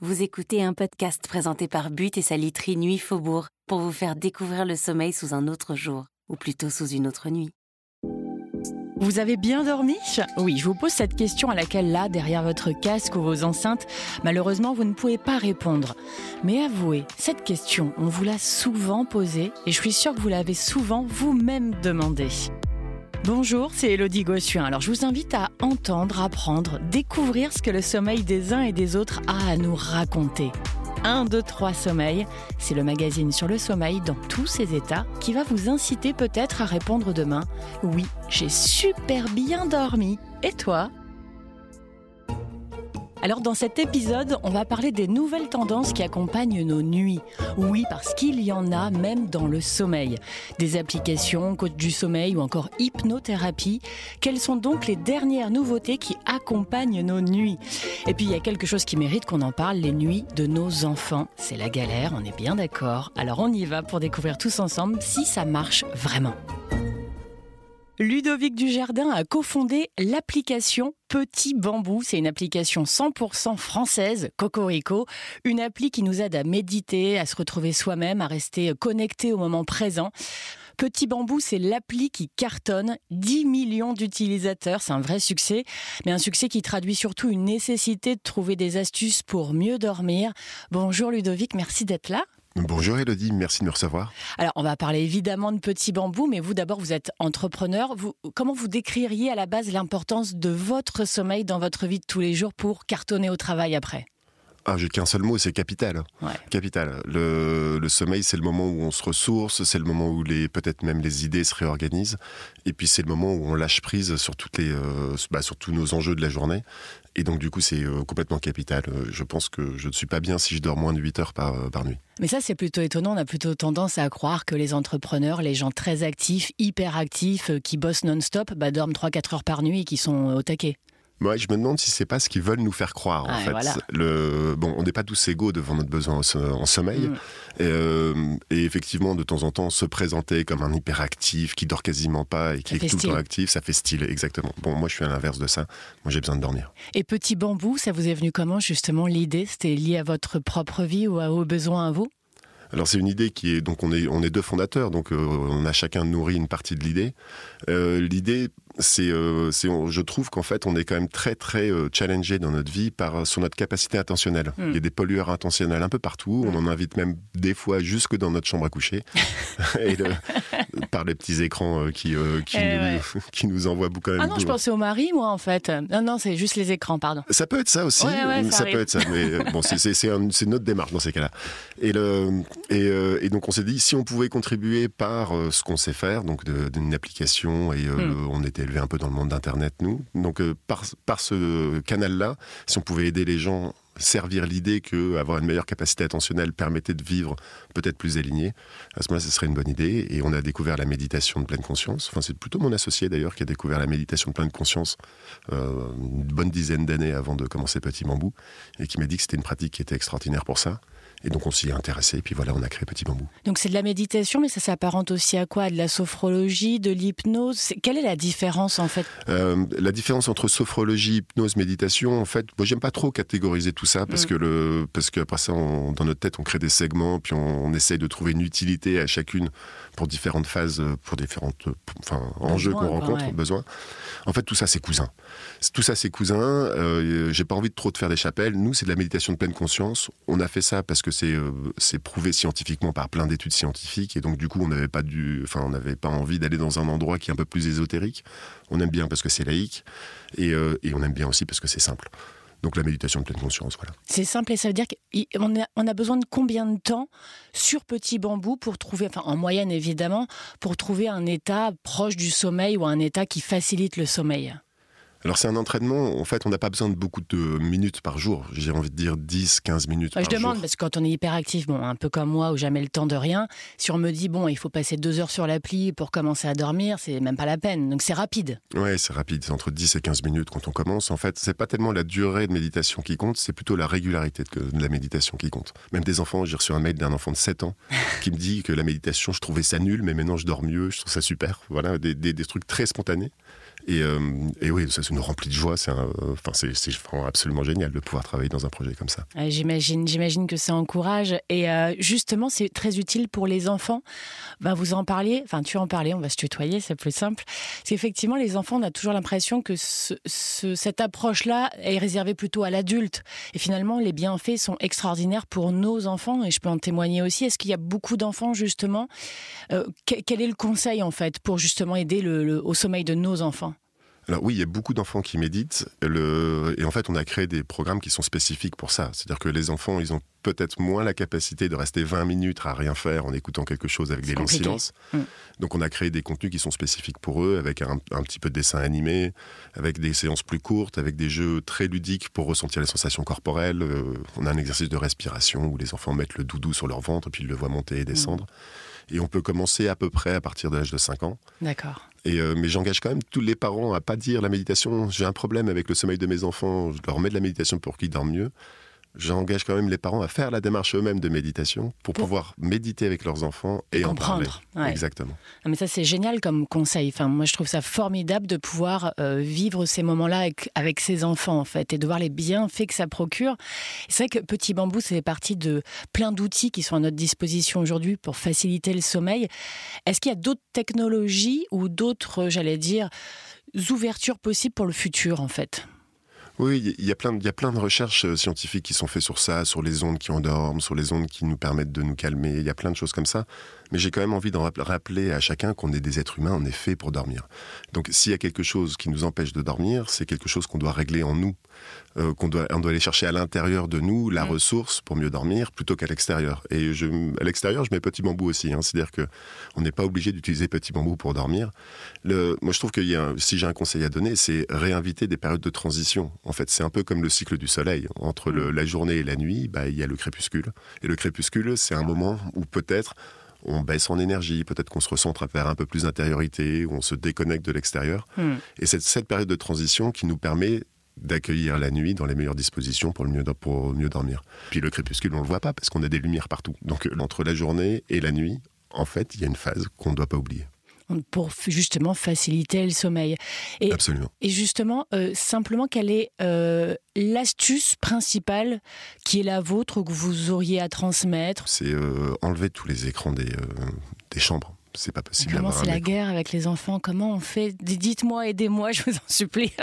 Vous écoutez un podcast présenté par But et sa literie Nuit Faubourg pour vous faire découvrir le sommeil sous un autre jour, ou plutôt sous une autre nuit. Vous avez bien dormi? Oui, je vous pose cette question à laquelle là, derrière votre casque ou vos enceintes, malheureusement, vous ne pouvez pas répondre. Mais avouez, cette question, on vous l'a souvent posée et je suis sûre que vous l'avez souvent vous-même demandée. Bonjour, c'est Elodie Gossuin. Alors je vous invite à entendre, apprendre, découvrir ce que le sommeil des uns et des autres a à nous raconter. 1, 2, 3 Sommeil, c'est le magazine sur le sommeil dans tous ses états qui va vous inciter peut-être à répondre demain Oui, j'ai super bien dormi. Et toi? Alors dans cet épisode, on va parler des nouvelles tendances qui accompagnent nos nuits. Oui, parce qu'il y en a même dans le sommeil. Des applications, coach du sommeil ou encore hypnothérapie. Quelles sont donc les dernières nouveautés qui accompagnent nos nuits? Et puis il y a quelque chose qui mérite qu'on en parle, les nuits de nos enfants. C'est la galère, on est bien d'accord. Alors on y va pour découvrir tous ensemble si ça marche vraiment. Ludovic Dujardin a cofondé l'application Petit Bambou. C'est une application 100% française, Cocorico. Une appli qui nous aide à méditer, à se retrouver soi-même, à rester connecté au moment présent. Petit Bambou, c'est l'appli qui cartonne 10 millions d'utilisateurs. C'est un vrai succès, mais un succès qui traduit surtout une nécessité de trouver des astuces pour mieux dormir. Bonjour Ludovic, merci d'être là. Bonjour Elodie, merci de me recevoir. Alors, on va parler évidemment de Petit Bambou, mais vous d'abord, vous êtes entrepreneur. Vous, comment vous décririez à la base l'importance de votre sommeil dans votre vie de tous les jours pour cartonner au travail après? Ah, j'ai qu'un seul mot, c'est capital. Capital. Le, sommeil, c'est le moment où on se ressource, c'est le moment où les peut-être même les idées se réorganisent, et puis c'est le moment où on lâche prise sur toutes les, euh, bah, sur tous nos enjeux de la journée. Et donc du coup, c'est euh, complètement capital. Euh, je pense que je ne suis pas bien si je dors moins de 8 heures par, par nuit. Mais ça, c'est plutôt étonnant. On a plutôt tendance à croire que les entrepreneurs, les gens très actifs, hyper actifs, qui bossent non-stop, bah, dorment 3-4 heures par nuit et qui sont au taquet. Moi, je me demande si c'est pas ce qu'ils veulent nous faire croire. en fait, le bon, on n'est pas tous égaux devant notre besoin en sommeil, mm. euh, et, effectivement, de temps en temps, se présenter comme un hyperactif qui dort quasiment pas et qui est tout le temps actif, ça fait style, exactement. Bon, moi, je suis à l'inverse de ça. Moi, j'ai besoin de dormir. Et petit bambou, ça vous est venu comment justement l'idée? C'était lié à votre propre vie ou à vos besoins à vous? Alors c'est une idée qui est donc on est on est deux fondateurs donc euh, on a chacun nourri une partie de l'idée. Euh, l'idée c'est, euh, je trouve qu'en fait, on est quand même très, très euh, challengé dans notre vie par, sur notre capacité attentionnelle. Hmm. Il y a des pollueurs intentionnels un peu partout. On en invite même des fois jusque dans notre chambre à coucher. et par les petits écrans euh, qui, qui, eh nous, qui nous envoient beaucoup. Ah non, je pensais au mari, moi, en fait. Non, non, c'est juste les écrans, pardon. Ça peut être ça aussi. ça, peut être ça. Mais bon, c'est notre démarche dans ces cas-là. Et, le, et, et, donc, on s'est dit, si on pouvait contribuer par ce qu'on sait faire, donc d'une application, et hmm. on était un peu dans le monde d'Internet, nous. Donc, euh, par, par ce canal-là, si on pouvait aider les gens servir l'idée qu'avoir une meilleure capacité attentionnelle permettait de vivre peut-être plus aligné, à ce moment-là, ce serait une bonne idée. Et on a découvert la méditation de pleine conscience. Enfin, c'est plutôt mon associé d'ailleurs qui a découvert la méditation de pleine conscience euh, une bonne dizaine d'années avant de commencer Petit Bambou et qui m'a dit que c'était une pratique qui était extraordinaire pour ça. Et donc on s'y est intéressé, et puis voilà, on a créé Petit Bambou. Donc c'est de la méditation, mais ça s'apparente aussi à quoi? De la sophrologie, de l'hypnose? Quelle est la différence en fait? Euh, La différence entre sophrologie, hypnose, méditation, en fait, moi j'aime pas trop catégoriser tout ça, parce mm. que le, parce qu'après ça, dans notre tête, on crée des segments, puis on, on, essaye de trouver une utilité à chacune pour différentes phases, pour différentes enfin, enjeux qu'on rencontre, besoins. En fait, tout ça, c'est cousin. Tout ça, c'est cousin. Euh, J'ai pas envie de trop de faire des chapelles. Nous, c'est de la méditation de pleine conscience. On a fait ça parce que c'est euh, prouvé scientifiquement par plein d'études scientifiques. Et donc, du coup, on n'avait pas, du, enfin, on pas envie d'aller dans un endroit qui est un peu plus ésotérique. On aime bien parce que c'est laïque. Et, euh, et on aime bien aussi parce que c'est simple. Donc la méditation de pleine conscience, voilà. C'est simple et ça veut dire qu'on a, on a besoin de combien de temps sur petit bambou pour trouver, enfin en moyenne évidemment, pour trouver un état proche du sommeil ou un état qui facilite le sommeil? Alors c'est un entraînement, en fait on n'a pas besoin de beaucoup de minutes par jour, j'ai envie de dire 10, 15 minutes par jour. Je demande parce que quand on est hyperactif, bon, un peu comme moi où jamais le temps de rien, si on me dit bon il faut passer deux heures sur l'appli pour commencer à dormir, c'est même pas la peine, donc c'est rapide. Ouais c'est rapide, c'est entre 10 et 15 minutes quand on commence. En fait c'est pas tellement la durée de méditation qui compte, c'est plutôt la régularité de, la méditation qui compte. Même des enfants, j'ai reçu un mail d'un enfant de 7 ans qui me dit que la méditation je trouvais ça nul mais maintenant je dors mieux, je trouve ça super. Voilà, des, des trucs très spontanés. Et, euh, et, oui, ça, nous remplit de joie. C'est c'est absolument génial de pouvoir travailler dans un projet comme ça. j'imagine, j'imagine que ça encourage. Et euh, justement, c'est très utile pour les enfants. Ben, vous en parliez, enfin, tu en parlais, on va se tutoyer, c'est plus simple. C'est effectivement, les enfants, on a toujours l'impression que ce, cette approche-là est réservée plutôt à l'adulte. Et finalement, les bienfaits sont extraordinaires pour nos enfants. Et je peux en témoigner aussi. Est-ce qu'il y a beaucoup d'enfants, justement euh, Quel est le conseil, en fait, pour justement aider au sommeil de nos enfants? Alors oui, il y a beaucoup d'enfants qui méditent. Le... Et en fait, on a créé des programmes qui sont spécifiques pour ça. C'est-à-dire que les enfants, ils ont peut-être moins la capacité de rester 20 minutes à rien faire en écoutant quelque chose avec des longs silences. Mm. Donc on a créé des contenus qui sont spécifiques pour eux, avec un, petit peu de dessin animé, avec des séances plus courtes, avec des jeux très ludiques pour ressentir les sensations corporelles. Euh, on a un exercice de respiration où les enfants mettent le doudou sur leur ventre, puis ils le voient monter et descendre. Mm. Et on peut commencer à peu près à partir de l'âge de 5 ans. D'accord. Euh, mais j'engage quand même tous les parents à pas dire la méditation. J'ai un problème avec le sommeil de mes enfants. Je leur mets de la méditation pour qu'ils dorment mieux j'engage quand même les parents à faire la démarche eux-mêmes de méditation pour, pouvoir méditer avec leurs enfants et, en parler. Exactement. mais ça, c'est génial comme conseil. Enfin, moi, je trouve ça formidable de pouvoir euh, vivre ces moments-là avec, avec, ses enfants, en fait, et de voir les bienfaits que ça procure. C'est vrai que Petit Bambou, c'est partie de plein d'outils qui sont à notre disposition aujourd'hui pour faciliter le sommeil. Est-ce qu'il y a d'autres technologies ou d'autres, j'allais dire, ouvertures possibles pour le futur, en fait? Oui, il y a plein, il y a plein de recherches euh, scientifiques qui sont faites sur ça, sur les ondes qui endorment, sur les ondes qui nous permettent de nous calmer. Il y a plein de choses comme ça. Mais j'ai quand même envie de rappeler à chacun qu'on est des êtres humains, on est fait pour dormir. Donc s'il y a quelque chose qui nous empêche de dormir, c'est quelque chose qu'on doit régler en nous. Euh, qu'on doit, on doit aller chercher à l'intérieur de nous la mm. ressource pour mieux dormir plutôt qu'à l'extérieur. Et je, à l'extérieur, je mets petit bambou aussi. Hein. C'est-à-dire que on n'est pas obligé d'utiliser petit bambou pour dormir. Le, moi, je trouve que y a, si j'ai un conseil à donner, c'est réinviter des périodes de transition. En fait, c'est un peu comme le cycle du soleil. Entre le, mm. la journée et la nuit, bah, il y a le crépuscule. Et le crépuscule, c'est un moment où peut-être on baisse en énergie, peut-être qu'on se recentre vers un peu plus d'intériorité, on se déconnecte de l'extérieur. Hmm. Et c'est cette période de transition qui nous permet d'accueillir la nuit dans les meilleures dispositions pour, le mieux, pour mieux dormir. Puis le crépuscule, on ne le voit pas parce qu'on a des lumières partout. Donc entre la journée et la nuit, en fait, il y a une phase qu'on ne doit pas oublier pour justement faciliter le sommeil. Et, Absolument. Et justement, euh, simplement, quelle est euh, l'astuce principale qui est la vôtre que vous auriez à transmettre? C'est euh, enlever tous les écrans des, des chambres c'est pas possible. Comment c'est la guerre avec les enfants Comment on fait? Dites-moi, aidez-moi, je vous en supplie.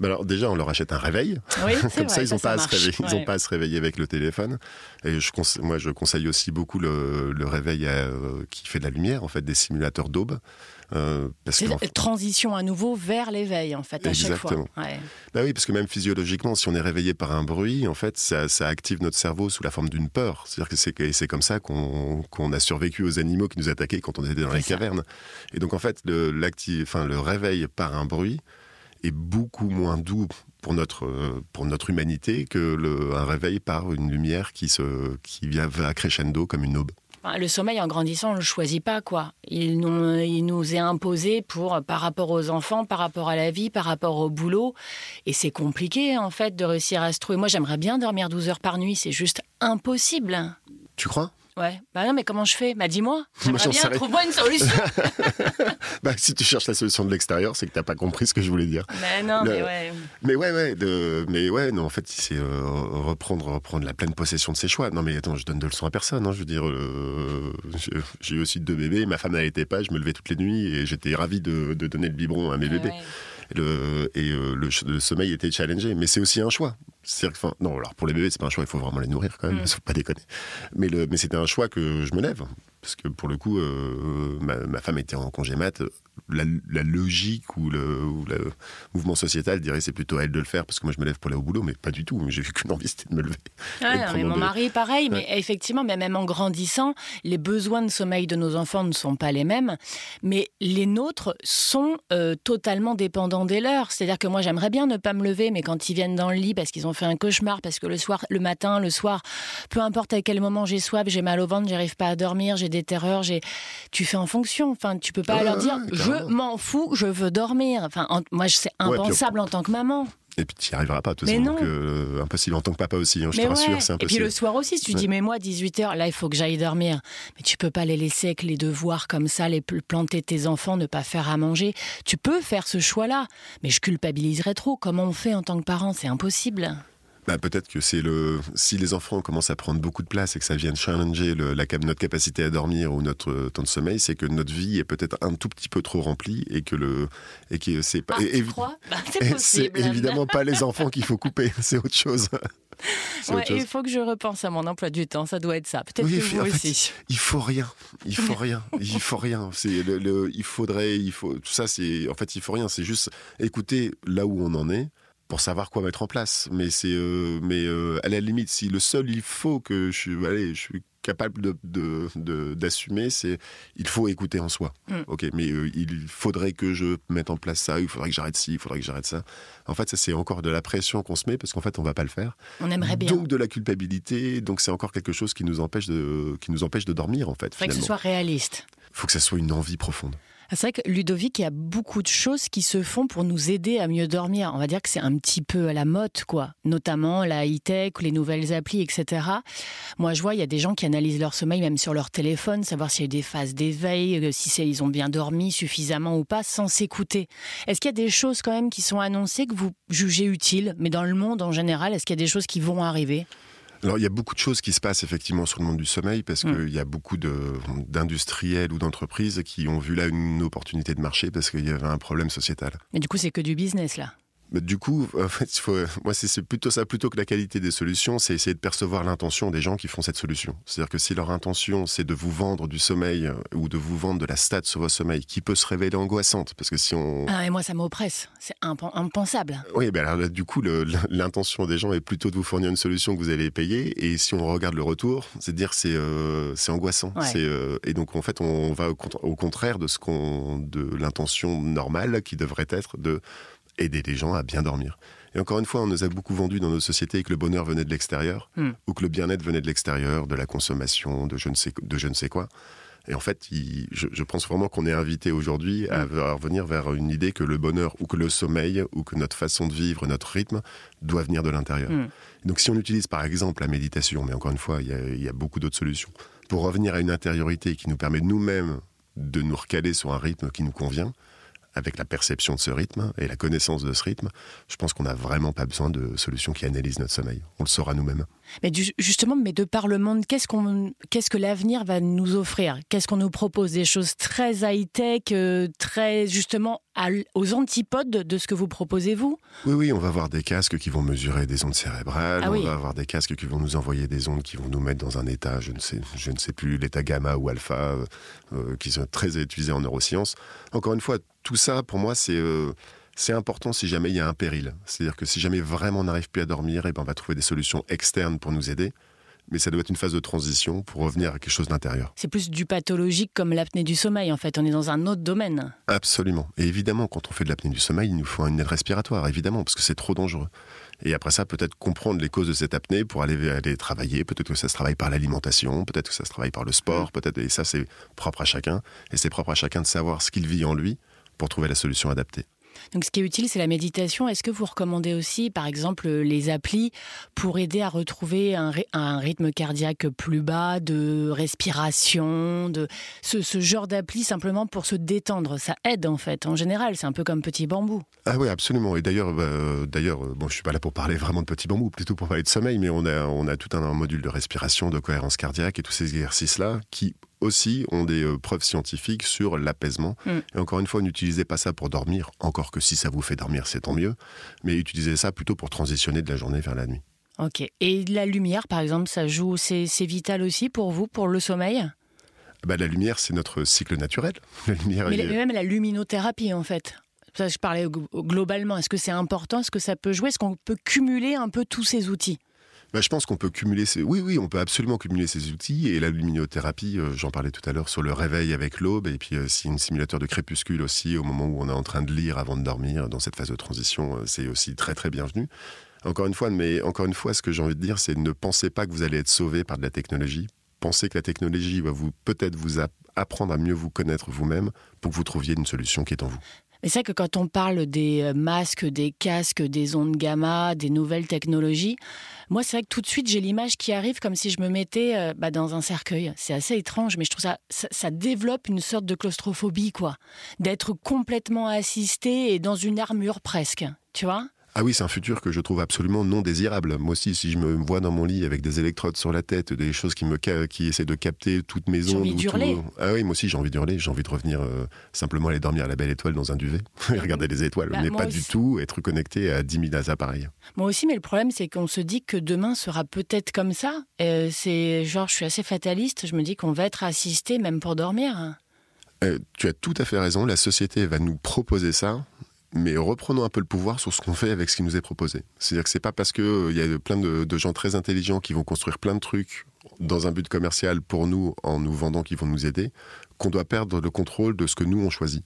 Bah alors déjà, on leur achète un réveil. Oui, Comme ça, ils n'ont pas, à se réveiller, ils pas à se réveiller avec le téléphone. Et je moi, je conseille aussi beaucoup le, le réveil euh, qui fait de la lumière, en fait, des simulateurs d'aube. Euh, c'est transition à nouveau vers l'éveil, en fait, à chaque fois. Bah oui, parce que même physiologiquement, si on est réveillé par un bruit, en fait, ça, active notre cerveau sous la forme d'une peur. C'est-à-dire que c'est comme ça qu'on a survécu aux animaux qui nous attaquaient quand on était dans les cavernes. Et donc, en fait, le, enfin, le réveil par un bruit est beaucoup moins doux pour notre, pour notre humanité que le, un réveil par une lumière qui, se, qui va crescendo comme une aube le sommeil, en grandissant, on ne le choisit pas, quoi. Il nous, il nous est imposé pour, par rapport aux enfants, par rapport à la vie, par rapport au boulot. Et c'est compliqué, en fait, de réussir à se trouver. Moi, j'aimerais bien dormir 12 heures par nuit. C'est juste impossible. Tu crois? Ouais. Bah non, mais comment je fais? Bah dis-moi. J'aimerais bien, trouve-moi une solution. bah si tu cherches la solution de l'extérieur, c'est que t'as pas compris ce que je voulais dire. Mais non, mais ouais. Mais ouais, ouais. De... Mais ouais, non, en fait, c'est euh, reprendre, reprendre la pleine possession de ses choix. Non, mais attends, je donne de leçons à personne. Hein, je veux dire, euh, j'ai eu aussi deux bébés. Ma femme n'allaitait pas. Je me levais toutes les nuits et j'étais ravi de, de, donner le biberon à mes bébés. Et, le, et euh, le, sommeil était challengé. Mais c'est aussi un choix. C'est enfin, non, alors pour les bébés, c'est pas un choix, il faut vraiment les nourrir quand même, mm. faut pas déconner. Mais, le, mais c'était un choix que je me lève. Parce que pour le coup, euh, ma, ma, femme était en congé mat la, logique ou le, mouvement sociétal dirait c'est plutôt à elle de le faire parce que moi je me lève pour aller au boulot, mais pas du tout. J'ai vu qu'une envie c'était de me lever. mais mon mari pareil, mais effectivement, mais même en grandissant, les besoins de sommeil de nos enfants ne sont pas les mêmes, mais les nôtres sont euh, totalement dépendants des leurs. C'est-à-dire que moi j'aimerais bien ne pas me lever, mais quand ils viennent dans le lit parce qu'ils ont fait un cauchemar, parce que le soir, le matin, le soir, peu importe à quel moment j'ai soif, j'ai mal au ventre, j'arrive pas à dormir, j'ai des terreurs, j'ai, tu fais en fonction. Enfin, tu peux pas leur dire je m'en fous, je veux dormir. Enfin, moi, c'est impensable en tant que maman. Et puis tu n'y arriveras pas, tout mais Donc, euh, impossible en tant que papa aussi, hein, je te rassure, c'est impossible. Et puis le soir aussi, si tu dis, mais moi, 18h, là, il faut que j'aille dormir. Mais tu peux pas les laisser avec les devoirs comme ça, les planter tes enfants, ne pas faire à manger. Tu peux faire ce choix-là, mais je culpabiliserais trop. Comment on fait en tant que parent? C'est impossible. Bah, peut-être que c'est le si les enfants commencent à prendre beaucoup de place et que ça vienne challenger le, la, notre capacité à dormir ou notre euh, temps de sommeil, c'est que notre vie est peut-être un tout petit peu trop remplie et que le et que c'est pas ah, bah, c'est évidemment pas les enfants qu'il faut couper, c'est autre chose. Ouais, il faut que je repense à mon emploi du temps, ça doit être ça. Peut-être que vous aussi. il faut rien, il faut rien, il faut rien. C'est le, il faudrait, il faut tout ça. C'est en fait, il faut rien. C'est juste écouter là où on en est pour savoir quoi mettre en place. Mais c'est, euh, mais euh, à la limite, si le seul il faut que je suis, allez, je suis capable de, d'assumer, c'est il faut écouter en soi. Mm. Ok, mais euh, il faudrait que je mette en place ça, il faudrait que j'arrête ci, il faudrait que j'arrête ça. En fait, ça c'est encore de la pression qu'on se met parce qu'en fait on va pas le faire. On aimerait bien. Donc de la culpabilité, donc c'est encore quelque chose qui nous empêche de, qui nous empêche de dormir en fait. Il faut que ce soit réaliste. Faut que ça soit une envie profonde. C'est vrai que Ludovic, il y a beaucoup de choses qui se font pour nous aider à mieux dormir. On va dire que c'est un petit peu à la mode, quoi. Notamment la high-tech, les nouvelles applis, etc. Moi, je vois, il y a des gens qui analysent leur sommeil même sur leur téléphone, savoir s'il y a eu des phases d'éveil, euh, si ils ont bien dormi suffisamment ou pas, sans s'écouter. Est-ce qu'il y a des choses quand même qui sont annoncées que vous jugez utiles, mais dans le monde en général, est-ce qu'il y a des choses qui vont arriver? Alors il y a beaucoup de choses qui se passent effectivement sur le monde du sommeil parce mm. qu'il y a beaucoup d'industriels ou d'entreprises qui ont vu là une opportunité de marché parce qu'il y avait un problème sociétal. Mais du coup c'est que du business là du coup, en fait, moi, c'est plutôt ça, plutôt que la qualité des solutions, c'est essayer de percevoir l'intention des gens qui font cette solution. C'est-à-dire que si leur intention, c'est de vous vendre du sommeil euh, ou de vous vendre de la stat sur votre sommeil, qui peut se révéler angoissante, parce que si on... Ah, et moi, ça m'oppresse. C'est impensable. Oui, ben alors du coup, l'intention des gens est plutôt de vous fournir une solution que vous allez payer, et si on regarde le retour, c'est de dire c'est euh, c'est angoissant. Euh, et donc, en fait, on va au, au contraire de ce qu'on de l'intention normale qui devrait être de aider les gens à bien dormir. Et encore une fois, on nous a beaucoup vendu dans nos sociétés que le bonheur venait de l'extérieur, hmm. ou que le bien-être venait de l'extérieur, de la consommation, de je ne sais, de je ne sais quoi. Et en fait, je, pense vraiment qu'on est invité aujourd'hui à, hmm. revenir vers une idée que le bonheur ou que le sommeil ou que notre façon de vivre, notre rythme doit venir de l'intérieur. Hmm. Donc si on utilise par exemple la méditation, mais encore une fois, il y a, il y a beaucoup d'autres solutions, pour revenir à une intériorité qui nous permet nous-mêmes de nous recaler sur un rythme qui nous convient, avec la perception de ce rythme et la connaissance de ce rythme, je pense qu'on n'a vraiment pas besoin de solutions qui analysent notre sommeil. On le saura nous-mêmes. Mais justement, mais de par le monde, qu'est-ce, qu'on, qu'est-ce que l'avenir va nous offrir? Qu'est-ce qu'on nous propose? Des choses très high-tech, euh, très justement aux antipodes de ce que vous proposez vous? Oui, oui, on va avoir des casques qui vont mesurer des ondes cérébrales, ah on va avoir des casques qui vont nous envoyer des ondes qui vont nous mettre dans un état, je ne sais, je ne sais plus, l'état gamma ou alpha, euh, euh, qui sont très utilisés en neurosciences. Encore une fois, tout ça, pour moi, c'est c'est important si jamais il y a un péril. C'est-à-dire que si jamais vraiment on n'arrive plus à dormir, et eh ben on va trouver des solutions externes pour nous aider. Mais ça doit être une phase de transition pour revenir à quelque chose d'intérieur. C'est plus du pathologique comme l'apnée du sommeil, en fait. On est dans un autre domaine. Absolument. Et évidemment, quand on fait de l'apnée du sommeil, il nous faut une aide respiratoire, évidemment, parce que c'est trop dangereux. Et après ça, peut-être comprendre les causes de cette apnée pour aller, aller travailler. Peut-être que ça se travaille par l'alimentation, peut-être que ça se travaille par le sport, peut-être. Et ça, c'est propre à chacun. Et c'est propre à chacun de savoir ce qu'il vit en lui pour trouver la solution adaptée. Donc, ce qui est utile, c'est la méditation. Est-ce que vous recommandez aussi, par exemple, les applis pour aider à retrouver un, rythme cardiaque plus bas, de respiration, de ce, genre d'appli simplement pour se détendre? Ça aide en fait. En général, c'est un peu comme petit bambou. Ah oui, absolument. Et d'ailleurs, bah, d'ailleurs, bon, je suis pas là pour parler vraiment de petit bambou, plutôt pour parler de sommeil, mais on a, on a tout un module de respiration, de cohérence cardiaque et tous ces exercices-là qui aussi ont des euh, preuves scientifiques sur l'apaisement. Mm. Et encore une fois, n'utilisez pas ça pour dormir, encore que si ça vous fait dormir, c'est tant mieux, mais utilisez ça plutôt pour transitionner de la journée vers la nuit. Ok. Et la lumière, par exemple, ça joue, c'est vital aussi pour vous, pour le sommeil? Bah, La lumière, c'est notre cycle naturel. La lumière, mais même la luminothérapie, en fait. Ça, je parlais globalement. Est-ce que c'est important? Est-ce que ça peut jouer? Est-ce qu'on peut cumuler un peu tous ces outils? Bah, je pense qu'on peut cumuler ces... Oui, oui, on peut absolument cumuler ces outils. Et la luminothérapie, euh, j'en parlais tout à l'heure sur le réveil avec l'aube. Et puis, euh, c'est une simulateur de crépuscule aussi, au moment où on est en train de lire avant de dormir, dans cette phase de transition, euh, c'est aussi très, très bienvenu. Encore une fois, mais encore une fois, ce que j'ai envie de dire, c'est ne pensez pas que vous allez être sauvé par de la technologie. Pensez que la technologie va vous peut-être vous apprendre à mieux vous connaître vous-même pour que vous trouviez une solution qui est en vous. C'est vrai que quand on parle des euh, masques, des casques, des ondes gamma, des nouvelles technologies, moi, c'est vrai que tout de suite, j'ai l'image qui arrive comme si je me mettais euh, bah, dans un cercueil. C'est assez étrange, mais je trouve ça, ça, ça développe une sorte de claustrophobie, quoi. D'être complètement assisté et dans une armure presque, tu vois? Ah oui, c'est un futur que je trouve absolument non désirable. Moi aussi, si je me vois dans mon lit avec des électrodes sur la tête, des choses qui me qui essaient de capter toute mes ondes. J'ai envie d'hurler. Ah oui, moi aussi, j'ai envie d'hurler. J'ai envie de revenir euh, simplement aller dormir à la belle étoile dans un duvet et regarder les étoiles, bah, mais pas du tout être connecté à 10 000 appareils. Moi aussi, mais le problème, c'est qu'on se dit que demain sera peut-être comme ça. Euh, c'est genre, je suis assez fataliste. Je me dis qu'on va être assisté même pour dormir. Euh, tu as tout à fait raison. La société va nous proposer ça mais reprenons un peu le pouvoir sur ce qu'on fait avec ce qui nous est proposé. C'est-à-dire que c'est pas parce qu'il euh, il y a plein de, gens très intelligents qui vont construire plein de trucs dans un but commercial pour nous, en nous vendant, qui vont nous aider, qu'on doit perdre le contrôle de ce que nous on choisit.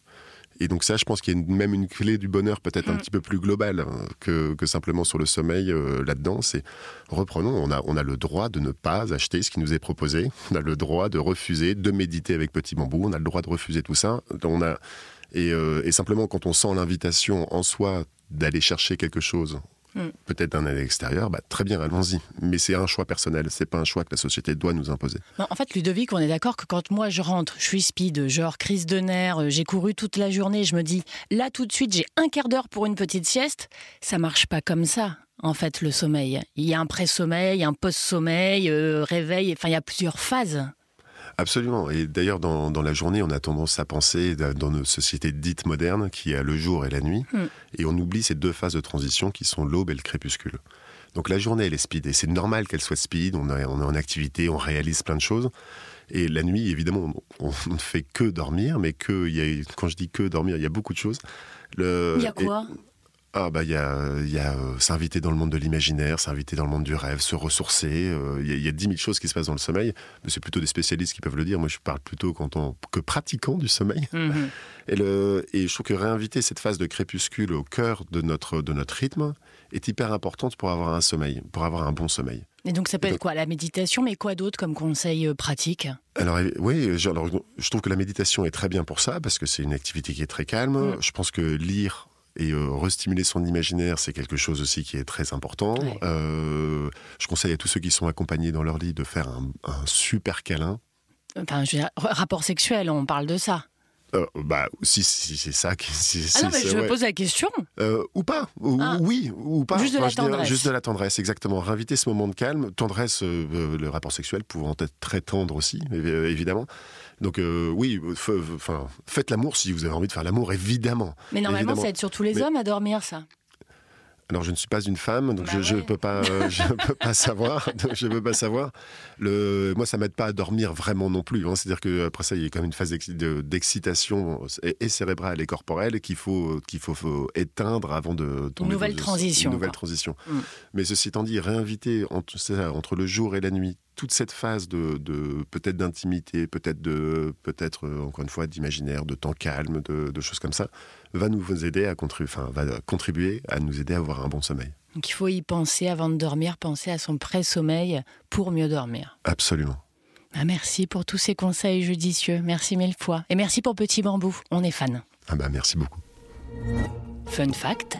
Et donc ça, je pense qu'il y a même une clé du bonheur peut-être un mm. petit peu plus globale hein, que, simplement sur le sommeil euh, là-dedans. C'est reprenons, on a, on a le droit de ne pas acheter ce qui nous est proposé, on a le droit de refuser de méditer avec Petit Bambou, on a le droit de refuser tout ça. On a euh, et, simplement, quand on sent l'invitation en soi d'aller chercher quelque chose, hmm. peut-être d'un à extérieur, bah, très bien, allons-y. Mais c'est un choix personnel, c'est pas un choix que la société doit nous imposer. En fait, Ludovic, on est d'accord que quand moi je rentre, je suis speed, genre crise de nerfs, euh, j'ai couru toute la journée, je me dis, là tout de suite, j'ai un quart d'heure pour une petite sieste, ça marche pas comme ça. En fait, le sommeil. Il y a un pré-sommeil, un post-sommeil, euh, réveil, enfin, il y a plusieurs phases. Absolument. Et d'ailleurs, dans, la journée, on a tendance à penser dans nos sociétés dites modernes qu'il y a le jour et la nuit. Hmm. Et on oublie ces deux phases de transition qui sont l'aube et le crépuscule. Donc la journée, elle est speed. Et c'est normal qu'elle soit speed. On, est en activité, on réalise plein de choses. Et la nuit, évidemment, on, ne fait que dormir, mais que, y a, quand je dis que dormir, il y a beaucoup de choses. Le, il y a quoi? Ah bah il y a, y a euh, s'inviter dans le monde de l'imaginaire, s'inviter dans le monde du rêve, se ressourcer. Euh, il y, a dix mille choses qui se passent dans le sommeil, mais c'est plutôt des spécialistes qui peuvent le dire. Moi, je parle plutôt que pratiquant du sommeil. Mhm. Et, le, et je trouve que réinviter cette phase de crépuscule au cœur de notre, de notre rythme est hyper importante pour avoir un sommeil, pour avoir un bon sommeil. Et donc ça peut être quoi La méditation, mais quoi d'autre comme conseil euh, pratique? Alors oui, je, je trouve que la méditation est très bien pour ça parce que c'est une activité qui est très calme. Mm. Je pense que lire et euh, restimuler son imaginaire, c'est quelque chose aussi qui est très important. Euh, je conseille à tous ceux qui sont accompagnés dans leur lit de faire un, super câlin. Enfin, je veux dire, rapport sexuel, on parle de ça. Euh, bah, si, si c'est ça. Si, ah non, mais je pose la question. Euh, ou pas. Ah. Oui, ou pas. Juste de la tendresse. juste de la tendresse, exactement. Réinviter ce moment de calme. Tendresse, le rapport sexuel pouvant être très tendre aussi, évidemment. Donc euh, oui, enfin, faites l'amour si vous avez envie de faire l'amour, évidemment. Mais normalement, ça aide sur tous les hommes à dormir, ça. Alors je ne suis pas une femme, donc bah je ne peux pas, je peux pas savoir. je peux pas savoir. Le, moi, ça m'aide pas à dormir vraiment non plus. Hein. C'est-à-dire que après ça, il y a quand même une phase d'excitation et, cérébrale et corporelle qu'il faut qu'il faut, éteindre avant de tomber. Une nouvelle transition. Une nouvelle transition. Mm. Mais ceci étant dit, réinviter entre, entre le jour et la nuit toute cette phase de, peut-être d'intimité, peut-être de peut-être euh, encore une fois d'imaginaire, de temps calme, de, choses comme ça, va nous aider à contribuer, enfin, va contribuer à nous aider à avoir un bon sommeil. Donc il faut y penser avant de dormir, penser à son pré-sommeil pour mieux dormir. Absolument. Ah, merci pour tous ces conseils judicieux. Merci mille fois. Et merci pour Petit Bambou. On est fan. Ah bah merci beaucoup. Fun fact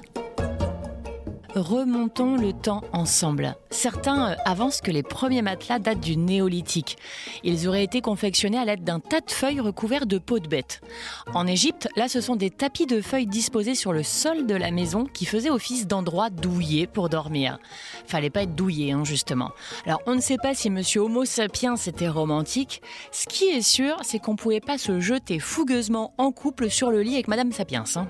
remontons le temps ensemble. Certains euh, avancent que les premiers matelas datent du néolithique. Ils auraient été confectionnés à l'aide d'un tas de feuilles recouvertes de peaux de bête. En Égypte, là, ce sont des tapis de feuilles disposés sur le sol de la maison qui faisaient office d'endroit douillet pour dormir. Fallait pas être douillet, hein, justement. Alors, on ne sait pas si Monsieur Homo sapiens était romantique. Ce qui est sûr, c'est qu'on pouvait pas se jeter fougueusement en couple sur le lit avec Madame Sapiens. Hein.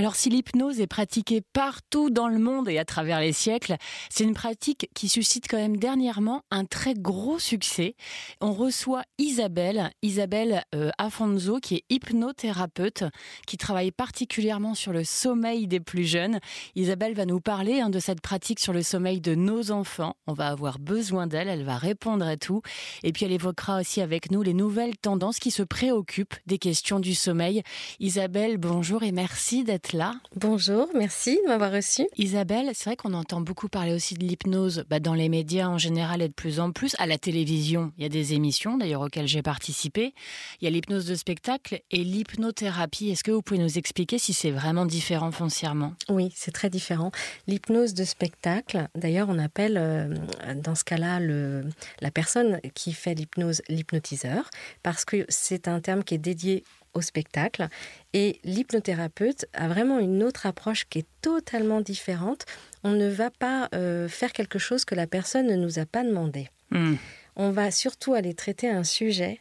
Alors si l'hypnose est pratiquée partout dans le monde et à travers les siècles, c'est une pratique qui suscite quand même dernièrement un très gros succès. On reçoit Isabelle, Isabelle euh, Afonso, qui est hypnothérapeute, qui travaille particulièrement sur le sommeil des plus jeunes. Isabelle va nous parler hein, de cette pratique sur le sommeil de nos enfants. On va avoir besoin d'elle, elle va répondre à tout. Et puis elle évoquera aussi avec nous les nouvelles tendances qui se préoccupent des questions du sommeil. Isabelle, bonjour et merci d'être d'être là. Bonjour, merci de m'avoir reçu. Isabelle, c'est vrai qu'on entend beaucoup parler aussi de l'hypnose bah, dans les médias en général et de plus en plus. À la télévision, il y a des émissions d'ailleurs auxquelles j'ai participé. Il y a l'hypnose de spectacle et l'hypnothérapie. Est-ce que vous pouvez nous expliquer si c'est vraiment différent foncièrement? Oui, c'est très différent. L'hypnose de spectacle, d'ailleurs, on appelle euh, dans ce cas-là la personne qui fait l'hypnose l'hypnotiseur parce que c'est un terme qui est dédié au spectacle. Et l'hypnothérapeute a vraiment une autre approche qui est totalement différente. On ne va pas euh, faire quelque chose que la personne ne nous a pas demandé. Hmm. On va surtout aller traiter un sujet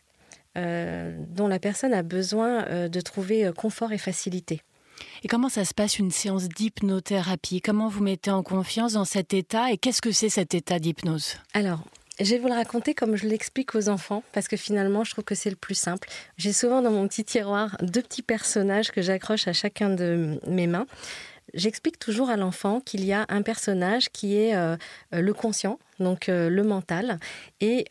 euh, dont la personne a besoin euh, de trouver confort et facilité. Et comment ça se passe une séance d'hypnothérapie? Comment vous mettez en confiance dans cet état? Et qu'est-ce que c'est cet état d'hypnose? Alors, je vais vous le raconter comme je l'explique aux enfants, parce que finalement, je trouve que c'est le plus simple. J'ai souvent dans mon petit tiroir deux petits personnages que j'accroche à chacun de mes mains. J'explique toujours à l'enfant qu'il y a un personnage qui est euh, euh, le conscient, donc euh, le mental, et,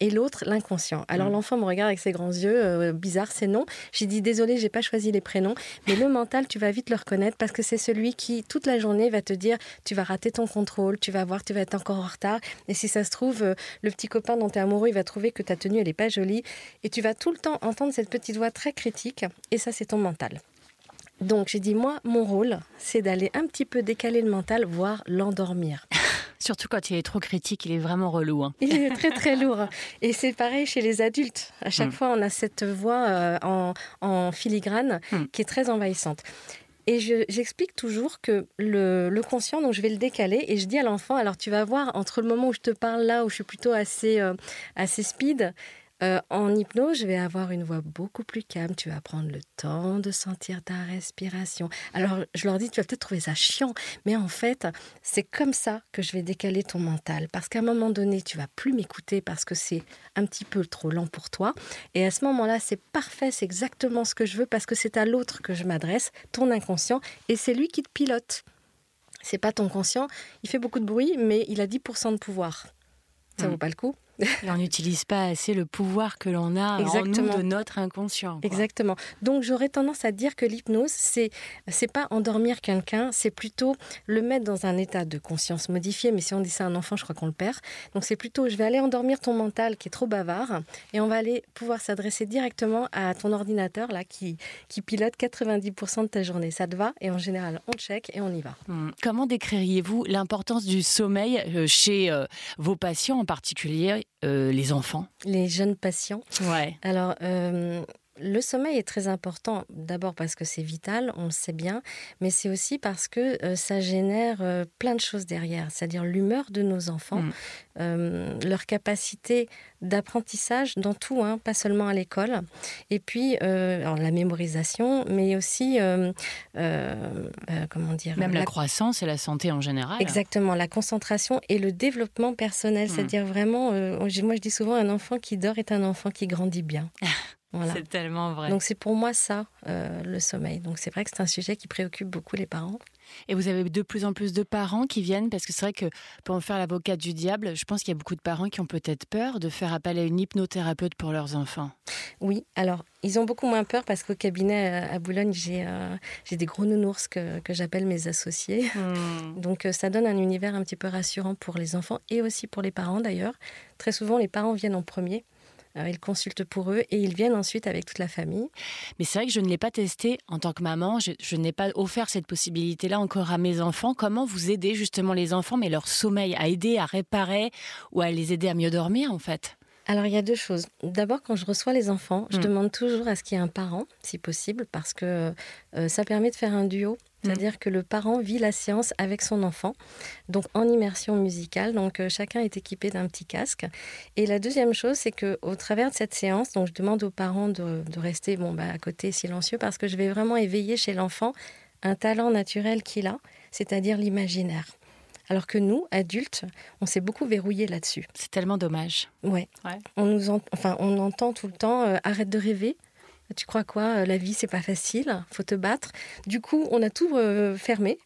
et l'autre l'inconscient. Alors mm. l'enfant me regarde avec ses grands yeux, bizarre, c'est non. J'ai dit désolé, j'ai pas choisi les prénoms, mais le mental, tu vas vite le reconnaître parce que c'est celui qui toute la journée va te dire tu vas rater ton contrôle, tu vas voir, tu vas être encore en retard, et si ça se trouve, le petit copain dont tu es amoureux, il va trouver que ta tenue elle est pas jolie, et tu vas tout le temps entendre cette petite voix très critique, et ça c'est ton mental. Donc j'ai dit, moi, mon rôle, c'est d'aller un petit peu décaler le mental, voire l'endormir. Surtout quand il est trop critique, il est vraiment relou. Hein. Il est très très lourd. Et c'est pareil chez les adultes. À chaque hmm. fois, on a cette voix euh, en, filigrane hmm. qui est très envahissante. Et j'explique toujours que le, conscient, donc je vais le décaler et je dis à l'enfant, alors tu vas voir, entre le moment où je te parle là, où je suis plutôt assez, euh, assez speed, euh, en hypnose, je vais avoir une voix beaucoup plus calme. Tu vas prendre le temps de sentir ta respiration. Alors, je leur dis, tu vas peut-être trouver ça chiant, mais en fait, c'est comme ça que je vais décaler ton mental. Parce qu'à un moment donné, tu vas plus m'écouter parce que c'est un petit peu trop lent pour toi. Et à ce moment-là, c'est parfait, c'est exactement ce que je veux parce que c'est à l'autre que je m'adresse, ton inconscient, et c'est lui qui te pilote. C'est pas ton conscient. Il fait beaucoup de bruit, mais il a 10% de pouvoir. Ça hmm. vaut pas le coup on n'utilise pas assez le pouvoir que l'on a en nous de notre inconscient. Exactement. Donc j'aurais tendance à dire que l'hypnose, c'est c'est pas endormir quelqu'un, c'est plutôt le mettre dans un état de conscience modifié. Mais si on dit ça à un enfant, je crois qu'on le perd. Donc c'est plutôt, je vais aller endormir ton mental qui est trop bavard, et on va aller pouvoir s'adresser directement à ton ordinateur là qui qui pilote 90% de ta journée. Ça te va? Et en général, on check et on y va. Hmm. Comment décririez-vous l'importance du sommeil euh, chez euh, vos patients en particulier les enfants Les jeunes patients. Ouais. Alors, euh, le sommeil est très important, d'abord parce que c'est vital, on le sait bien, mais c'est aussi parce que euh, ça génère plein de choses derrière, c'est-à-dire l'humeur de nos enfants, mm. leur capacité d'apprentissage dans tout, hein, pas seulement à l'école, et puis la mémorisation, mais aussi, comment dire... Même la... croissance et la santé en général. Exactement, la concentration et le développement personnel, mm. c'est-à-dire vraiment, moi je dis souvent, un enfant qui dort est un enfant qui grandit bien. C'est tellement vrai. Donc c'est pour moi ça, euh, le sommeil. Donc c'est vrai que c'est un sujet qui préoccupe beaucoup les parents. Et vous avez de plus en plus de parents qui viennent, parce que c'est vrai que pour en faire l'avocat du diable, je pense qu'il y a beaucoup de parents qui ont peut-être peur de faire appel à une hypnothérapeute pour leurs enfants. Oui, alors ils ont beaucoup moins peur parce qu'au cabinet euh, à Boulogne, j'ai euh, j'ai des gros nounours que, que j'appelle mes associés. Hmm. Donc ça donne un univers un petit peu rassurant pour les enfants et aussi pour les parents d'ailleurs. Très souvent, les parents viennent en premier ils consultent pour eux et ils viennent ensuite avec toute la famille. Mais c'est vrai que je ne l'ai pas testé en tant que maman. Je, n'ai pas offert cette possibilité-là encore à mes enfants. Comment vous aidez justement les enfants, mais leur sommeil, à aider à réparer ou à les aider à mieux dormir en fait? Alors il y a deux choses. D'abord, quand je reçois les enfants, je hmm. demande toujours à ce qu'il y ait un parent, si possible, parce que euh, ça permet de faire un duo c'est-à-dire que le parent vit la séance avec son enfant, donc en immersion musicale. Donc euh, chacun est équipé d'un petit casque. Et la deuxième chose, c'est que au travers de cette séance, donc je demande aux parents de, rester bon bah, à côté silencieux parce que je vais vraiment éveiller chez l'enfant un talent naturel qu'il a, c'est-à-dire l'imaginaire. Alors que nous, adultes, on s'est beaucoup verrouillé là-dessus. C'est tellement dommage. Ouais. On nous, enfin, on entend tout le temps euh, arrête de rêver. Tu crois quoi euh, La vie, c'est pas facile, faut te battre. Du coup, on a tout euh, fermé.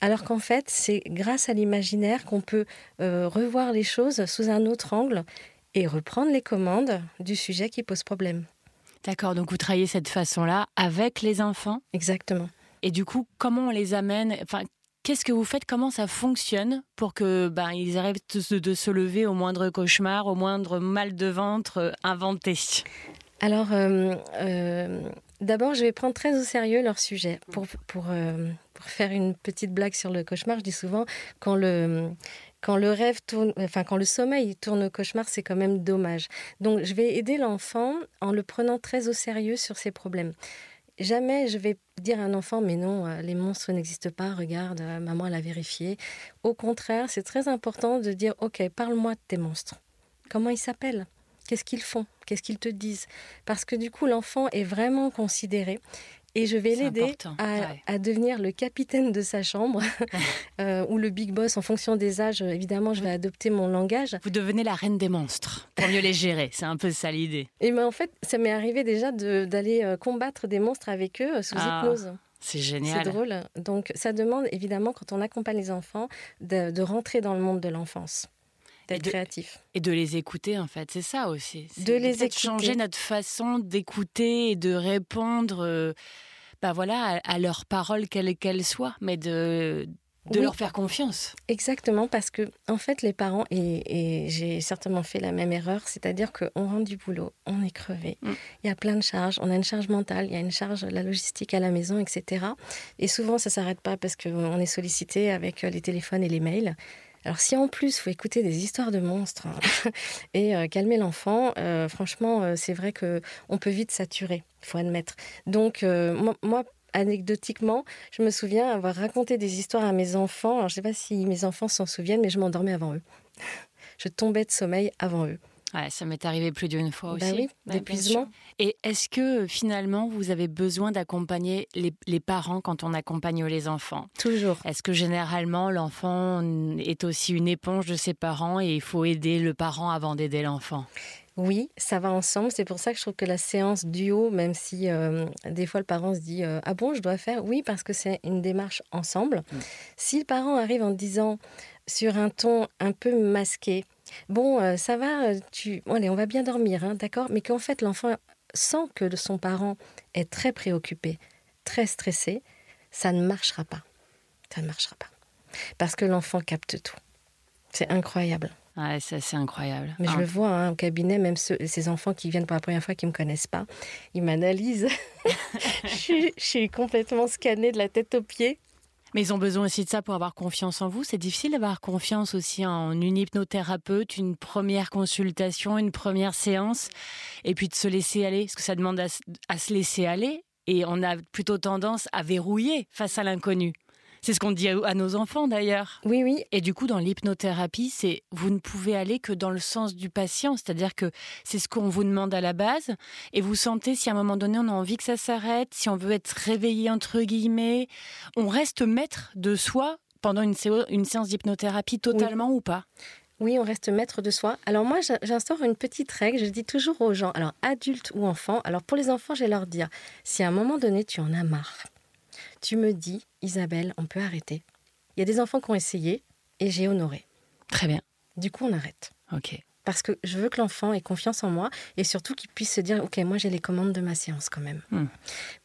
Alors qu'en fait, c'est grâce à l'imaginaire qu'on peut euh, revoir les choses sous un autre angle et reprendre les commandes du sujet qui pose problème. D'accord, donc vous travaillez cette façon-là avec les enfants Exactement. Et du coup, comment on les amène Enfin, Qu'est-ce que vous faites? Comment ça fonctionne pour que ben ils arrêtent de, se lever au moindre cauchemar, au moindre mal de ventre euh, inventé? Alors, euh, euh, d'abord, je vais prendre très au sérieux leur sujet. Pour, pour, faire une petite blague sur le cauchemar, je dis souvent quand le quand le rêve tourne, enfin quand le sommeil tourne au cauchemar, c'est quand même dommage. Donc, je vais aider l'enfant en le prenant très au sérieux sur ses problèmes. Jamais je vais dire à un enfant, mais non, euh, les monstres n'existent pas, regarde, euh, maman l'a vérifié. Au contraire, c'est très important de dire, ok, parle-moi de tes monstres. Comment ils s'appellent? Qu'est-ce qu'ils font? Qu'est-ce qu'ils te disent? Parce que du coup, l'enfant est vraiment considéré et je vais l'aider à, devenir le capitaine de sa chambre euh, ou le big boss en fonction des âges. Évidemment, je vais adopter mon langage. Vous devenez la reine des monstres pour mieux les gérer. C'est un peu ça l'idée. Et ben, en fait, ça m'est arrivé déjà d'aller euh, combattre des monstres avec eux euh, sous ah, hypnose. C'est génial. C'est drôle. Donc, ça demande évidemment, quand on accompagne les enfants, de, rentrer dans le monde de l'enfance d'être créatif. Et de les écouter, en fait, c'est ça aussi. De les écouter. changer notre façon d'écouter et de répondre bah voilà, à, leurs paroles, quelles qu'elles soient, mais de, de leur faire confiance. Exactement, parce que en fait, les parents, et, j'ai certainement fait la même erreur, c'est-à-dire qu'on rentre du boulot, on est crevé, mm. il y a plein de charges, on a une charge mentale, il y a une charge, la logistique à la maison, etc. Et souvent, ça s'arrête pas parce qu'on est sollicité avec les téléphones et les mails. Alors si en plus, faut écouter des histoires de monstres hein, et euh, calmer l'enfant, euh, franchement, euh, c'est vrai que on peut vite saturer, faut admettre. Donc moi, anecdotiquement, je me souviens avoir raconté des histoires à mes enfants. Alors, je ne sais pas si mes enfants s'en souviennent, mais je m'endormais avant eux. Je tombais de sommeil avant eux. Ouais, ça m'est arrivé plus d'une fois bah aussi. oui, d'épuisement. Et est-ce que finalement vous avez besoin d'accompagner les, parents quand on accompagne les enfants? Toujours. Est-ce que généralement l'enfant est aussi une éponge de ses parents et il faut aider le parent avant d'aider l'enfant? Oui, ça va ensemble. C'est pour ça que je trouve que la séance duo, même si euh, des fois le parent se dit euh, Ah bon, je dois faire? Oui, parce que c'est une démarche ensemble. Mm. Si le parent arrive en disant sur un ton un peu masqué Bon, euh, ça va, euh, tu... allez, on va bien dormir, hein, d'accord? Mais qu'en fait, l'enfant sent que son parent est très préoccupé, très stressé, ça ne marchera pas. Ça ne marchera pas. Parce que l'enfant capte tout. C'est incroyable. Ouais, c'est incroyable. Mais je le vois hein, au cabinet, même ces enfants qui viennent pour la première fois, qui ne me connaissent pas, ils m'analysent. je, je, suis complètement scannée de la tête aux pieds. Mais ils ont besoin aussi de ça pour avoir confiance en vous. C'est difficile d'avoir confiance aussi en une hypnothérapeute, une première consultation, une première séance, et puis de se laisser aller. Parce que ça demande à se laisser aller. Et on a plutôt tendance à verrouiller face à l'inconnu. C'est ce qu'on dit à nos enfants d'ailleurs. Oui, oui. Et du coup, dans l'hypnothérapie, c'est vous ne pouvez aller que dans le sens du patient, c'est-à-dire que c'est ce qu'on vous demande à la base, et vous sentez si à un moment donné on a envie que ça s'arrête, si on veut être réveillé entre guillemets, on reste maître de soi pendant une, séance d'hypnothérapie totalement ou pas? Oui, on reste maître de soi. Alors moi, j'instaure une petite règle, je dis toujours aux gens, alors adultes ou enfants, alors pour les enfants, je vais leur dire, si à un moment donné tu en as marre, tu me dis, Isabelle, on peut arrêter. Il y a des enfants qui ont essayé et j'ai honoré. Très bien. Du coup, on arrête. Ok. Parce que je veux que l'enfant ait confiance en moi et surtout qu'il puisse se dire Ok, moi j'ai les commandes de ma séance quand même. Hmm.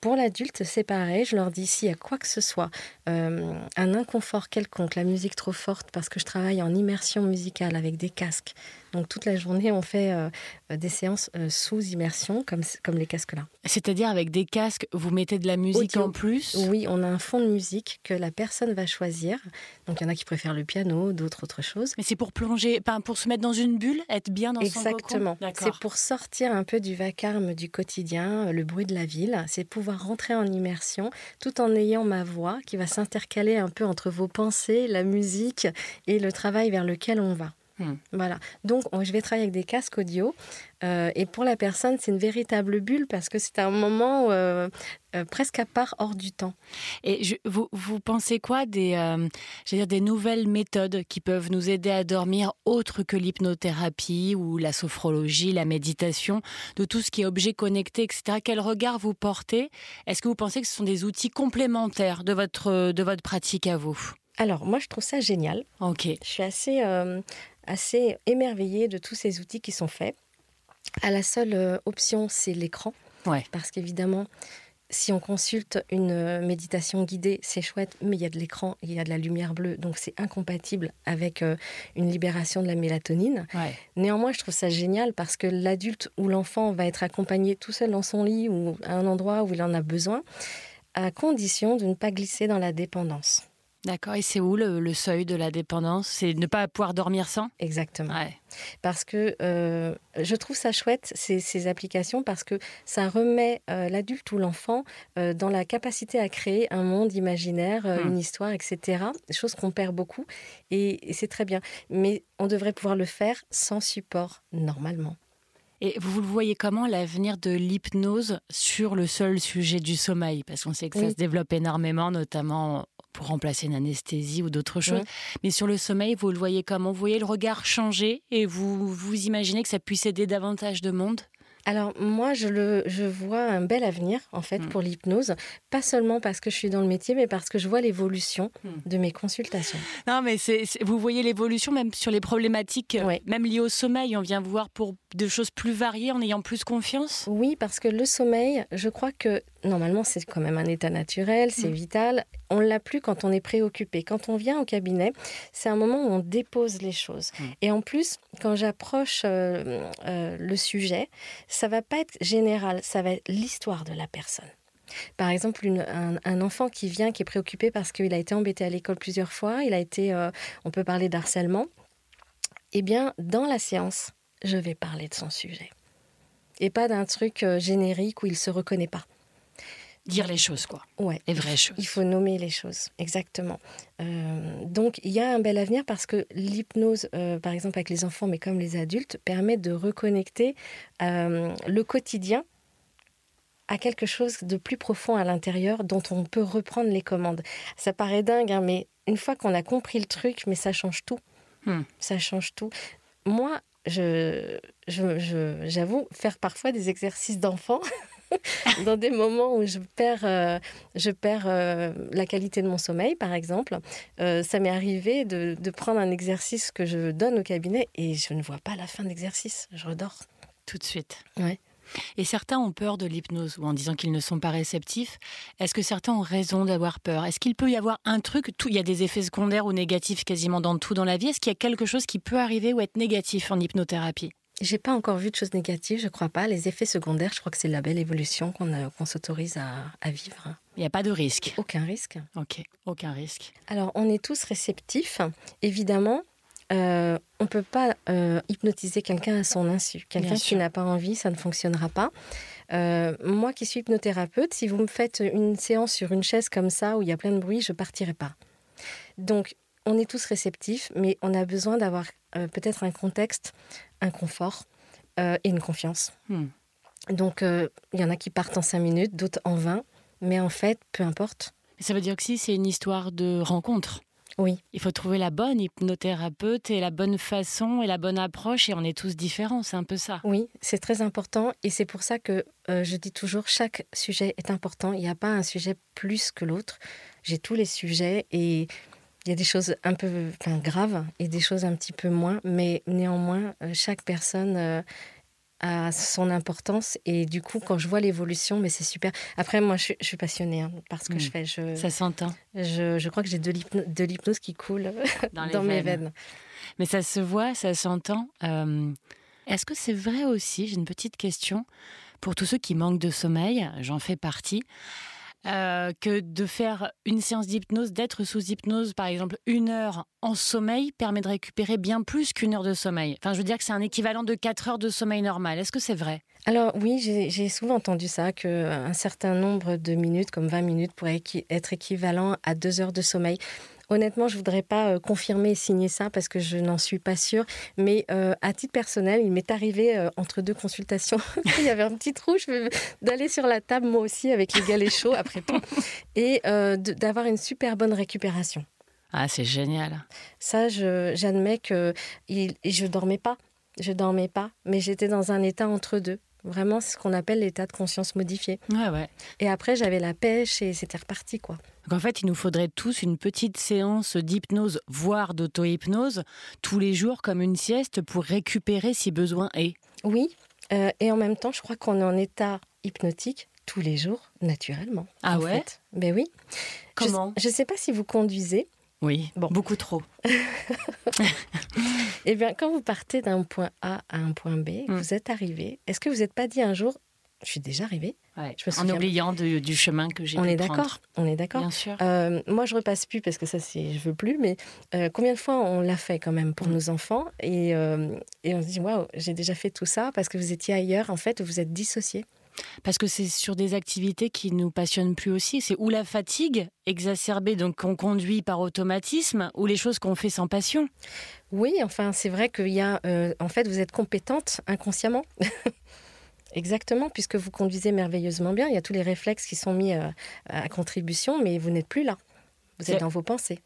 Pour l'adulte, c'est pareil. Je leur dis s'il y a quoi que ce soit, euh, un inconfort quelconque, la musique trop forte, parce que je travaille en immersion musicale avec des casques, donc toute la journée, on fait euh, des séances euh, sous immersion, comme, comme les casques là. C'est-à-dire avec des casques, vous mettez de la musique en plus? Oui, on a un fond de musique que la personne va choisir. Donc il y en a qui préfèrent le piano, d'autres autre chose. Mais c'est pour plonger, pour se mettre dans une bulle, être bien dans Exactement. son C'est pour sortir un peu du vacarme du quotidien, le bruit de la ville. C'est pouvoir rentrer en immersion tout en ayant ma voix qui va s'intercaler un peu entre vos pensées, la musique et le travail vers lequel on va. Hmm. Voilà. Donc, je vais travailler avec des casques audio. Euh, et pour la personne, c'est une véritable bulle parce que c'est un moment euh, euh, presque à part hors du temps. Et vous, vous, pensez quoi des, dire des nouvelles méthodes qui peuvent nous aider à dormir autres que l'hypnothérapie ou la sophrologie, la méditation, de tout ce qui est objet connecté, etc. Quel regard vous portez? Est-ce que vous pensez que ce sont des outils complémentaires de votre, de votre pratique à vous? Alors, moi, je trouve ça génial. Ok. Je suis assez assez émerveillée de tous ces outils qui sont faits. À la seule euh, option, c'est l'écran. Ouais. Parce qu'évidemment, si on consulte une euh, méditation guidée, c'est chouette, mais il y a de l'écran, il y a de la lumière bleue, donc c'est incompatible avec euh, une libération de la mélatonine. Néanmoins, je trouve ça génial parce que l'adulte ou l'enfant va être accompagné tout seul dans son lit ou à un endroit où il en a besoin, à condition de ne pas glisser dans la dépendance. D'accord. Et c'est où le, seuil de la dépendance? C'est ne pas pouvoir dormir sans? Exactement. Parce que euh, je trouve ça chouette, ces, applications, parce que ça remet euh, l'adulte ou l'enfant euh, dans la capacité à créer un monde imaginaire, hmm. une histoire, etc. Chose qu'on perd beaucoup. Et, et c'est très bien. Mais on devrait pouvoir le faire sans support, normalement. Et vous le voyez comment l'avenir de l'hypnose sur le seul sujet du sommeil? Parce qu'on sait que ça se développe énormément, notamment pour remplacer une anesthésie ou d'autres choses. Mais sur le sommeil, vous le voyez comment? Vous voyez le regard changer et vous vous imaginez que ça puisse aider davantage de monde? Alors moi, je, le, je vois un bel avenir en fait hmm. pour l'hypnose, pas seulement parce que je suis dans le métier, mais parce que je vois l'évolution hmm. de mes consultations. Non, mais c'est, vous voyez l'évolution même sur les problématiques, euh, même liées au sommeil. On vient voir pour de choses plus variées en ayant plus confiance. Oui, parce que le sommeil, je crois que normalement c'est quand même un état naturel, c'est hmm. vital. On l'a plus quand on est préoccupé. Quand on vient au cabinet, c'est un moment où on dépose les choses. Et en plus, quand j'approche euh, euh, le sujet, ça va pas être général, ça va être l'histoire de la personne. Par exemple, un, enfant qui vient, qui est préoccupé parce qu'il a été embêté à l'école plusieurs fois, il a été, euh, on peut parler d'harcèlement. Eh bien, dans la séance, je vais parler de son sujet. Et pas d'un truc générique où il se reconnaît pas. Dire les choses, quoi. Ouais. Les vraies choses. Il faut nommer les choses, exactement. Euh, donc, il y a un bel avenir parce que l'hypnose, euh, par exemple avec les enfants, mais comme les adultes, permet de reconnecter euh, le quotidien à quelque chose de plus profond à l'intérieur dont on peut reprendre les commandes. Ça paraît dingue, hein, mais une fois qu'on a compris le truc, mais ça change tout. Hmm. Ça change tout. Moi, je, j'avoue faire parfois des exercices d'enfant dans des moments où je perds, euh, je perds euh, la qualité de mon sommeil, par exemple. Euh, ça m'est arrivé de, de, prendre un exercice que je donne au cabinet et je ne vois pas la fin de l'exercice. Je redors. Tout de suite. Ouais. Et certains ont peur de l'hypnose ou en disant qu'ils ne sont pas réceptifs. Est-ce que certains ont raison d'avoir peur? Est-ce qu'il peut y avoir un truc tout, Il y a des effets secondaires ou négatifs quasiment dans tout dans la vie? Est-ce qu'il y a quelque chose qui peut arriver ou être négatif en hypnothérapie? J'ai pas encore vu de choses négatives, je crois pas. Les effets secondaires, je crois que c'est la belle évolution qu'on s'autorise à, vivre. Il n'y a pas de risque. Aucun risque. Ok, aucun risque. Alors, on est tous réceptifs. Évidemment, euh, on ne peut pas euh, hypnotiser quelqu'un à son insu. Quelqu'un qui n'a pas envie, ça ne fonctionnera pas. Euh, moi qui suis hypnothérapeute, si vous me faites une séance sur une chaise comme ça où il y a plein de bruit, je partirai pas. Donc, on est tous réceptifs, mais on a besoin d'avoir peut-être un contexte, un confort et une confiance. Hmm. Donc, il y en a qui partent en 5 minutes, d'autres en 20, mais en fait, peu importe. Ça veut dire que si c'est une histoire de rencontre. Oui. Il faut trouver la bonne hypnothérapeute et la bonne façon et la bonne approche et on est tous différents, c'est un peu ça. Oui, c'est très important et c'est pour ça que euh, je dis toujours chaque sujet est important. Il n'y a pas un sujet plus que l'autre. J'ai tous les sujets et il y a des choses un peu graves et des choses un petit peu moins, mais néanmoins, euh, chaque personne euh, à son importance. Et du coup, quand je vois l'évolution, mais c'est super. Après, moi, je, suis passionnée hein, par ce que je hmm. fais. Je, Ça s'entend. Je, je, crois que j'ai de l'hypnose qui coule dans, mes veines. Mais ça se voit, ça s'entend. Euh, est-ce que c'est vrai aussi, j'ai une petite question, pour tous ceux qui manquent de sommeil, j'en fais partie. Euh, que de faire une séance d'hypnose, d'être sous hypnose, par exemple, une heure en sommeil, permet de récupérer bien plus qu'une heure de sommeil. Enfin, je veux dire que c'est un équivalent de quatre heures de sommeil normal. Est-ce que c'est vrai? Alors oui, j'ai souvent entendu ça, qu'un certain nombre de minutes, comme 20 minutes, pourrait être équivalent à deux heures de sommeil. Honnêtement, je voudrais pas euh, confirmer et signer ça parce que je n'en suis pas sûre. Mais euh, à titre personnel, il m'est arrivé euh, entre deux consultations, il y avait un petit trou, d'aller sur la table moi aussi avec les galets chauds après tout, et d'avoir une super bonne récupération. Ah, c'est génial. Ça, j'admets que il, je dormais pas. Je dormais pas, mais j'étais dans un état entre deux. Vraiment, c'est ce qu'on appelle l'état de conscience modifié. Ouais, ouais. Et après, j'avais la pêche et c'était reparti, quoi. Donc en fait, il nous faudrait tous une petite séance d'hypnose, voire d'auto-hypnose, tous les jours comme une sieste pour récupérer si besoin est. Oui, euh, et en même temps, je crois qu'on est en état hypnotique tous les jours, naturellement. Ah ouais? Ben oui. Comment? Je ne sais pas si vous conduisez. Oui, bon. beaucoup trop. eh bien, quand vous partez d'un point A à un point B, hmm. vous êtes arrivé. Est-ce que vous n'êtes pas dit un jour, je suis déjà arrivé En oubliant du chemin que j'ai On est d'accord. On est d'accord. Bien sûr. Euh, moi, je repasse plus parce que ça, c'est, je veux plus. Mais euh, combien de fois on l'a fait quand même pour mm. nos enfants? Et, euh, et on se dit waouh, j'ai déjà fait tout ça parce que vous étiez ailleurs. En fait, vous êtes dissocié. Parce que c'est sur des activités qui nous passionnent plus aussi. C'est ou la fatigue exacerbée, donc qu'on conduit par automatisme, ou les choses qu'on fait sans passion. Oui, enfin, c'est vrai qu'il y a. en fait, vous êtes compétente inconsciemment. Exactement, puisque vous conduisez merveilleusement bien. Il y a tous les réflexes qui sont mis euh, à, contribution, mais vous n'êtes plus là. Vous êtes dans vos pensées.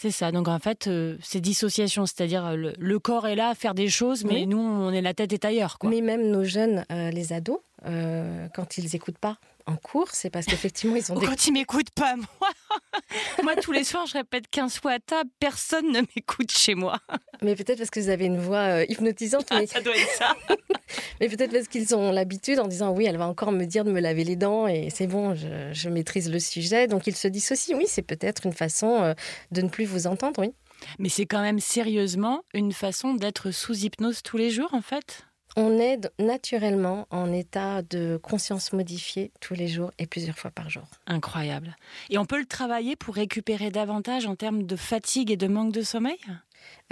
C'est ça. Donc en fait, euh, c'est dissociation, c'est-à-dire euh, le, corps est là à faire des choses, mais nous, on est la tête est ailleurs. Mais même nos jeunes, les ados, quand ils n'écoutent pas, en cours, c'est parce qu'effectivement, ils ont des... Quand ils m'écoutent pas, moi Moi, tous les soirs, je répète 15 fois à table, personne ne m'écoute chez moi. Mais peut-être parce que vous avez une voix euh, hypnotisante. Ah, ça doit être ça. mais peut-être parce qu'ils ont l'habitude en disant oui, elle va encore me dire de me laver les dents et c'est bon, je, maîtrise le sujet. Donc ils se dissocient. Oui, c'est peut-être une façon euh, de ne plus vous entendre, oui. Mais c'est quand même sérieusement une façon d'être sous hypnose tous les jours, en fait? On est naturellement en état de conscience modifiée tous les jours et plusieurs fois par jour. Incroyable. Et on peut le travailler pour récupérer davantage en termes de fatigue et de manque de sommeil?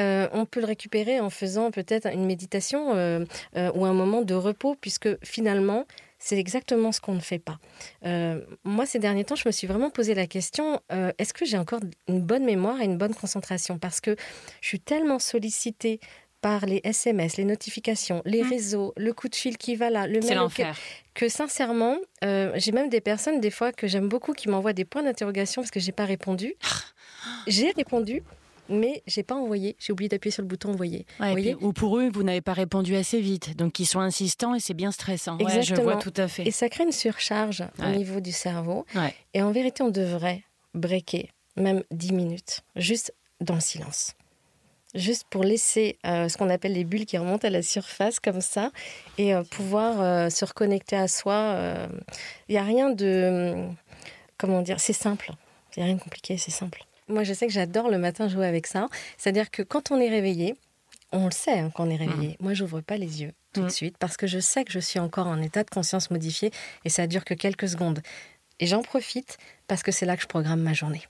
Euh, on peut le récupérer en faisant peut-être une méditation euh, euh, ou un moment de repos, puisque finalement, c'est exactement ce qu'on ne fait pas. moi, ces derniers temps, je me suis vraiment posé la question, est-ce que j'ai encore une bonne mémoire et une bonne concentration? Parce que je suis tellement sollicitée par les SMS, les notifications, les mmh. réseaux, le coup de fil qui va là, le mail que, que, sincèrement, euh, j'ai même des personnes des fois que j'aime beaucoup qui m'envoient des points d'interrogation parce que j'ai pas répondu. j'ai répondu, mais j'ai pas envoyé. J'ai oublié d'appuyer sur le bouton envoyer. ou pour eux, vous n'avez pas répondu assez vite, donc ils sont insistants et c'est bien stressant. Exactement. je vois tout à fait. Et ça crée une surcharge au niveau du cerveau. Et en vérité, on devrait breaker même 10 minutes, juste dans le silence juste pour laisser euh, ce qu'on appelle les bulles qui remontent à la surface comme ça et euh, pouvoir euh, se reconnecter à soi. Il n'y a rien de... Comment dire C'est simple. Il n'y a rien de compliqué, c'est simple. Moi, je sais que j'adore le matin jouer avec ça. C'est-à-dire que quand on est réveillé, on le sait hein, quand on est réveillé. Mmh. Moi, j'ouvre pas les yeux tout de mmh. suite parce que je sais que je suis encore en état de conscience modifié et ça dure que quelques secondes. Et j'en profite parce que c'est là que je programme ma journée.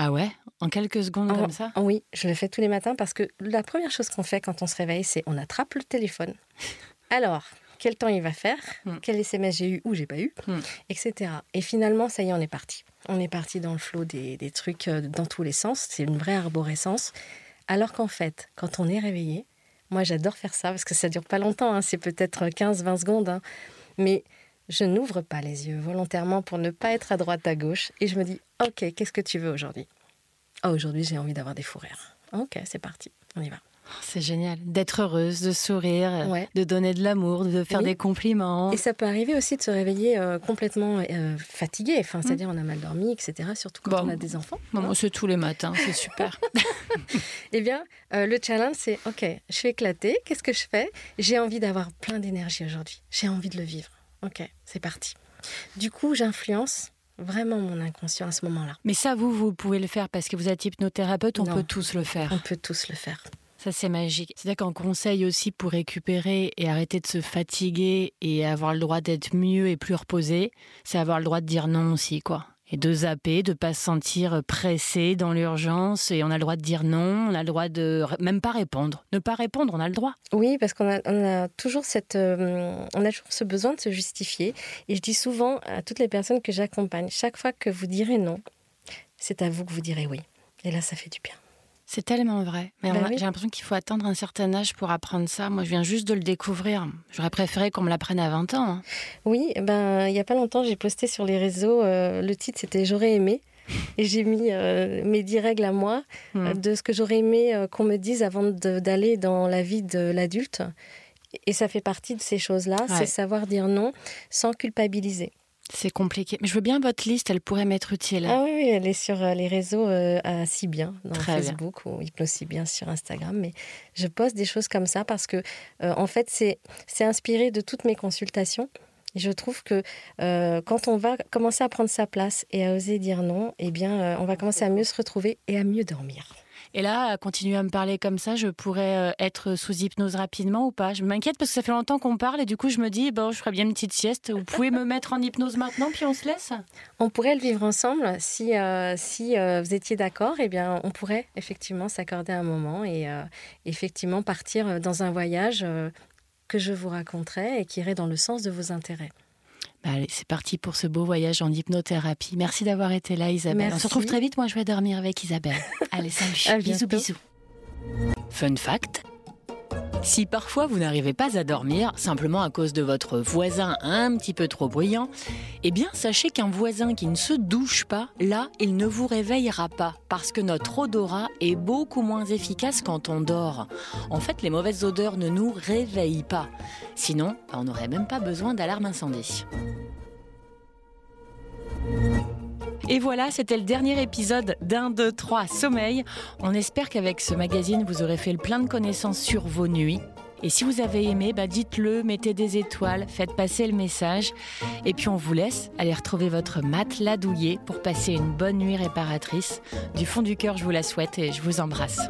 Ah ouais? En quelques secondes comme ça? Oui, je le fais tous les matins parce que la première chose qu'on fait quand on se réveille, c'est on attrape le téléphone. Alors, quel temps il va faire? Hmm. Quel SMS j'ai eu ou j'ai pas eu? Hmm. Etc. Et finalement, ça y est, on est parti. On est parti dans le flot des, des trucs euh, dans tous les sens. C'est une vraie arborescence. Alors qu'en fait, quand on est réveillé, moi j'adore faire ça parce que ça dure pas longtemps, hein, c'est peut-être 15-20 secondes. Hein. mais je n'ouvre pas les yeux volontairement pour ne pas être à droite à gauche et je me dis ok qu'est-ce que tu veux aujourd'hui? Oh, aujourd'hui j'ai envie d'avoir des fous rires ok c'est parti on y va c'est génial d'être heureuse, de sourire, de donner de l'amour, de faire des compliments. Et ça peut arriver aussi de se réveiller euh, complètement euh, fatigué, enfin, c'est-à-dire on a mal dormi, etc. Surtout quand on a des enfants. Moi, c'est tous les matins, c'est super. eh bien, euh, le challenge, c'est OK, je suis éclatée, qu'est-ce que je fais? J'ai envie d'avoir plein d'énergie aujourd'hui. J'ai envie de le vivre. Ok, c'est parti. Du coup, j'influence vraiment mon inconscient à ce moment-là. Mais ça, vous, vous pouvez le faire parce que vous êtes hypnothérapeute, on peut tous le faire. On peut tous le faire. Ça, c'est magique. C'est-à-dire qu'en conseil aussi pour récupérer et arrêter de se fatiguer et avoir le droit d'être mieux et plus reposé, c'est avoir le droit de dire non aussi, quoi et de zapper, de pas se sentir pressé dans l'urgence et on a le droit de dire non, on a le droit de même pas répondre. Ne pas répondre, on a le droit. Oui, parce qu'on a, euh, a toujours ce besoin de se justifier. Et je dis souvent à toutes les personnes que j'accompagne, chaque fois que vous direz non, c'est à vous que vous direz oui. Et là, ça fait du bien. C'est tellement vrai. Mais ben j'ai l'impression qu'il faut attendre un certain âge pour apprendre ça. Moi, je viens juste de le découvrir. J'aurais préféré qu'on me l'apprenne à 20 ans. Hein. Oui, ben il n'y a pas longtemps, j'ai posté sur les réseaux, euh, le titre c'était J'aurais aimé. Et j'ai mis euh, mes dix règles à moi hmm. euh, de ce que j'aurais aimé qu'on me dise avant d'aller dans la vie de l'adulte. Et ça fait partie de ces choses-là, c'est savoir dire non sans culpabiliser. C'est compliqué. Mais je veux bien votre liste, elle pourrait m'être utile. Ah oui, elle est sur euh, les réseaux euh, à si bien, dans Facebook ou si bien sur Instagram. Mais je poste des choses comme ça parce que, euh, en fait, c'est inspiré de toutes mes consultations. je trouve que euh, quand on va commencer à prendre sa place et à oser dire non, eh bien, on va commencer à mieux se retrouver et à mieux dormir. Et là, continuer à me parler comme ça, je pourrais euh, être sous hypnose rapidement ou pas? Je m'inquiète parce que ça fait longtemps qu'on parle et du coup, je me dis, bon, je ferais bien une petite sieste. Vous pouvez me mettre en hypnose maintenant, puis on se laisse? On pourrait le vivre ensemble. Si, si vous étiez d'accord, eh bien, on pourrait effectivement s'accorder un moment et effectivement partir dans un voyage que je vous raconterai et qui irait dans le sens de vos intérêts. Bah, allez, c'est parti pour ce beau voyage en hypnothérapie. Merci d'avoir été là, Isabelle. On se retrouve très vite. Moi, je vais dormir avec Isabelle. Allez, salut. bisous, bisous. Fun fact si parfois vous n'arrivez pas à dormir simplement à cause de votre voisin un petit peu trop bruyant, eh bien sachez qu'un voisin qui ne se douche pas, là, il ne vous réveillera pas parce que notre odorat est beaucoup moins efficace quand on dort. En fait, les mauvaises odeurs ne nous réveillent pas. Sinon, on n'aurait même pas besoin d'alarme incendie. Et voilà, c'était le dernier épisode d'un, deux, trois sommeil. On espère qu'avec ce magazine, vous aurez fait le plein de connaissances sur vos nuits. Et si vous avez aimé, bah dites-le, mettez des étoiles, faites passer le message. Et puis on vous laisse aller retrouver votre matelas douillet pour passer une bonne nuit réparatrice. Du fond du cœur, je vous la souhaite et je vous embrasse.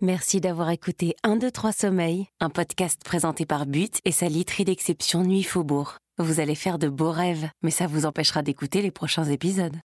Merci d'avoir écouté 1, 2, 3 Sommeil, un podcast présenté par But et sa literie d'exception Nuit Faubourg. Vous allez faire de beaux rêves, mais ça vous empêchera d'écouter les prochains épisodes.